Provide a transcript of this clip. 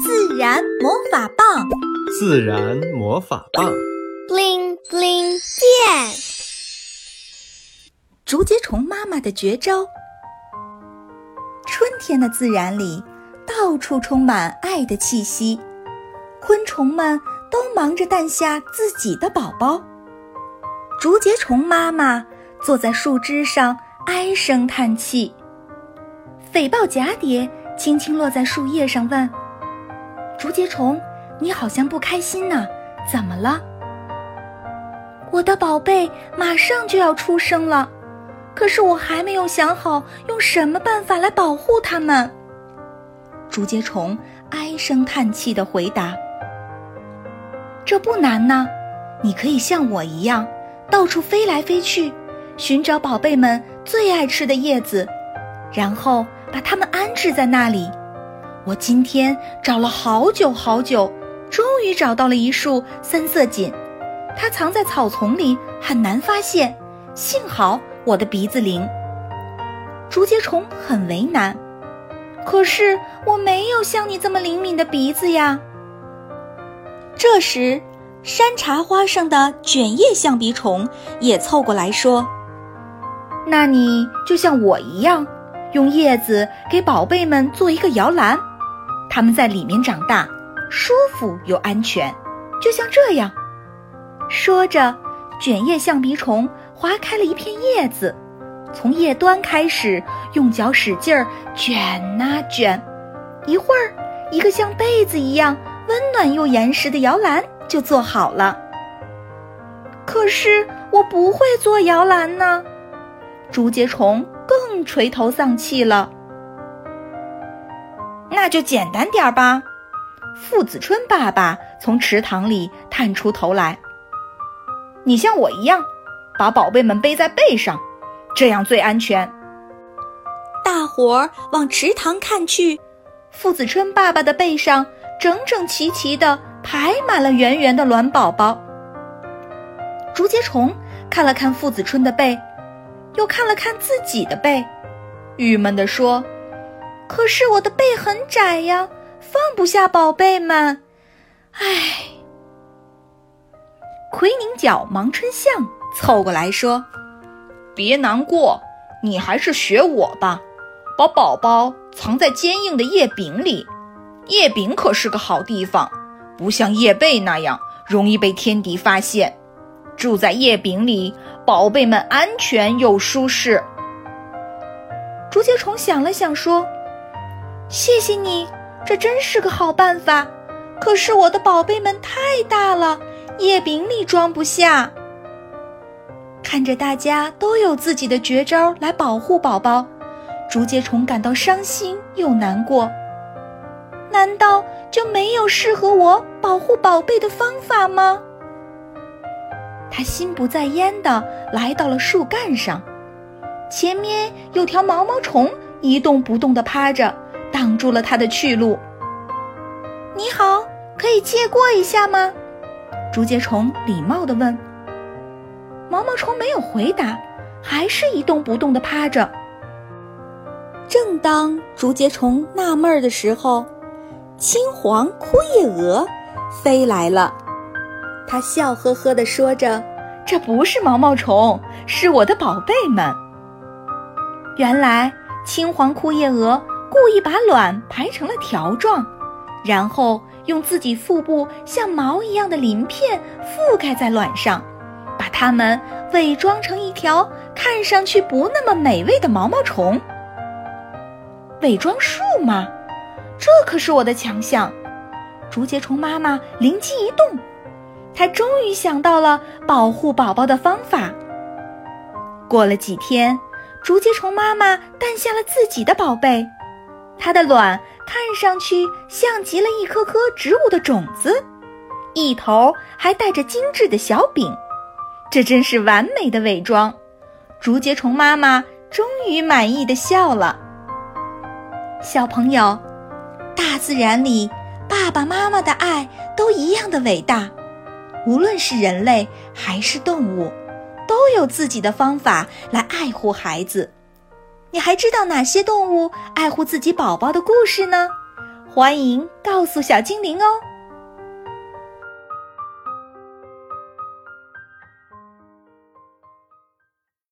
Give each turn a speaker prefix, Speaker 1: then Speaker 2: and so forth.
Speaker 1: 自然魔法棒，
Speaker 2: 自然魔法棒
Speaker 3: ，bling bling 变。
Speaker 1: 竹节虫妈妈的绝招。春天的自然里，到处充满爱的气息，昆虫们都忙着诞下自己的宝宝。竹节虫妈妈坐在树枝上，唉声叹气。匪豹蛱蝶轻轻落在树叶上，问：“竹节虫，你好像不开心呢，怎么了？”我的宝贝马上就要出生了，可是我还没有想好用什么办法来保护它们。竹节虫唉声叹气地回答：“这不难呢，你可以像我一样，到处飞来飞去，寻找宝贝们最爱吃的叶子，然后。”把它们安置在那里。我今天找了好久好久，终于找到了一束三色堇，它藏在草丛里，很难发现。幸好我的鼻子灵。竹节虫很为难，可是我没有像你这么灵敏的鼻子呀。这时，山茶花上的卷叶象鼻虫也凑过来说：“那你就像我一样。”用叶子给宝贝们做一个摇篮，它们在里面长大，舒服又安全，就像这样。说着，卷叶象鼻虫划开了一片叶子，从叶端开始，用脚使劲儿卷呐卷，一会儿，一个像被子一样温暖又严实的摇篮就做好了。可是我不会做摇篮呢，竹节虫。更垂头丧气了，那就简单点儿吧。傅子春爸爸从池塘里探出头来：“你像我一样，把宝贝们背在背上，这样最安全。”大伙儿往池塘看去，傅子春爸爸的背上整整齐齐地排满了圆圆的卵宝宝。竹节虫看了看傅子春的背。又看了看自己的背，郁闷地说：“可是我的背很窄呀，放不下宝贝们。”唉。奎宁角忙春象凑过来说：“别难过，你还是学我吧，把宝宝藏在坚硬的叶柄里。叶柄可是个好地方，不像叶背那样容易被天敌发现。住在叶柄里。”宝贝们安全又舒适。竹节虫想了想，说：“谢谢你，这真是个好办法。可是我的宝贝们太大了，叶柄里装不下。”看着大家都有自己的绝招来保护宝宝，竹节虫感到伤心又难过。难道就没有适合我保护宝贝的方法吗？他心不在焉地来到了树干上，前面有条毛毛虫一动不动地趴着，挡住了他的去路。你好，可以借过一下吗？竹节虫礼貌地问。毛毛虫没有回答，还是一动不动地趴着。正当竹节虫纳闷的时候，青黄枯叶蛾飞来了。他笑呵呵地说着：“这不是毛毛虫，是我的宝贝们。”原来青黄枯叶蛾故意把卵排成了条状，然后用自己腹部像毛一样的鳞片覆盖在卵上，把它们伪装成一条看上去不那么美味的毛毛虫。伪装术吗？这可是我的强项！竹节虫妈妈灵机一动。她终于想到了保护宝宝的方法。过了几天，竹节虫妈妈诞下了自己的宝贝，它的卵看上去像极了一颗颗植物的种子，一头还带着精致的小柄，这真是完美的伪装。竹节虫妈妈终于满意的笑了。小朋友，大自然里爸爸妈妈的爱都一样的伟大。无论是人类还是动物，都有自己的方法来爱护孩子。你还知道哪些动物爱护自己宝宝的故事呢？欢迎告诉小精灵哦。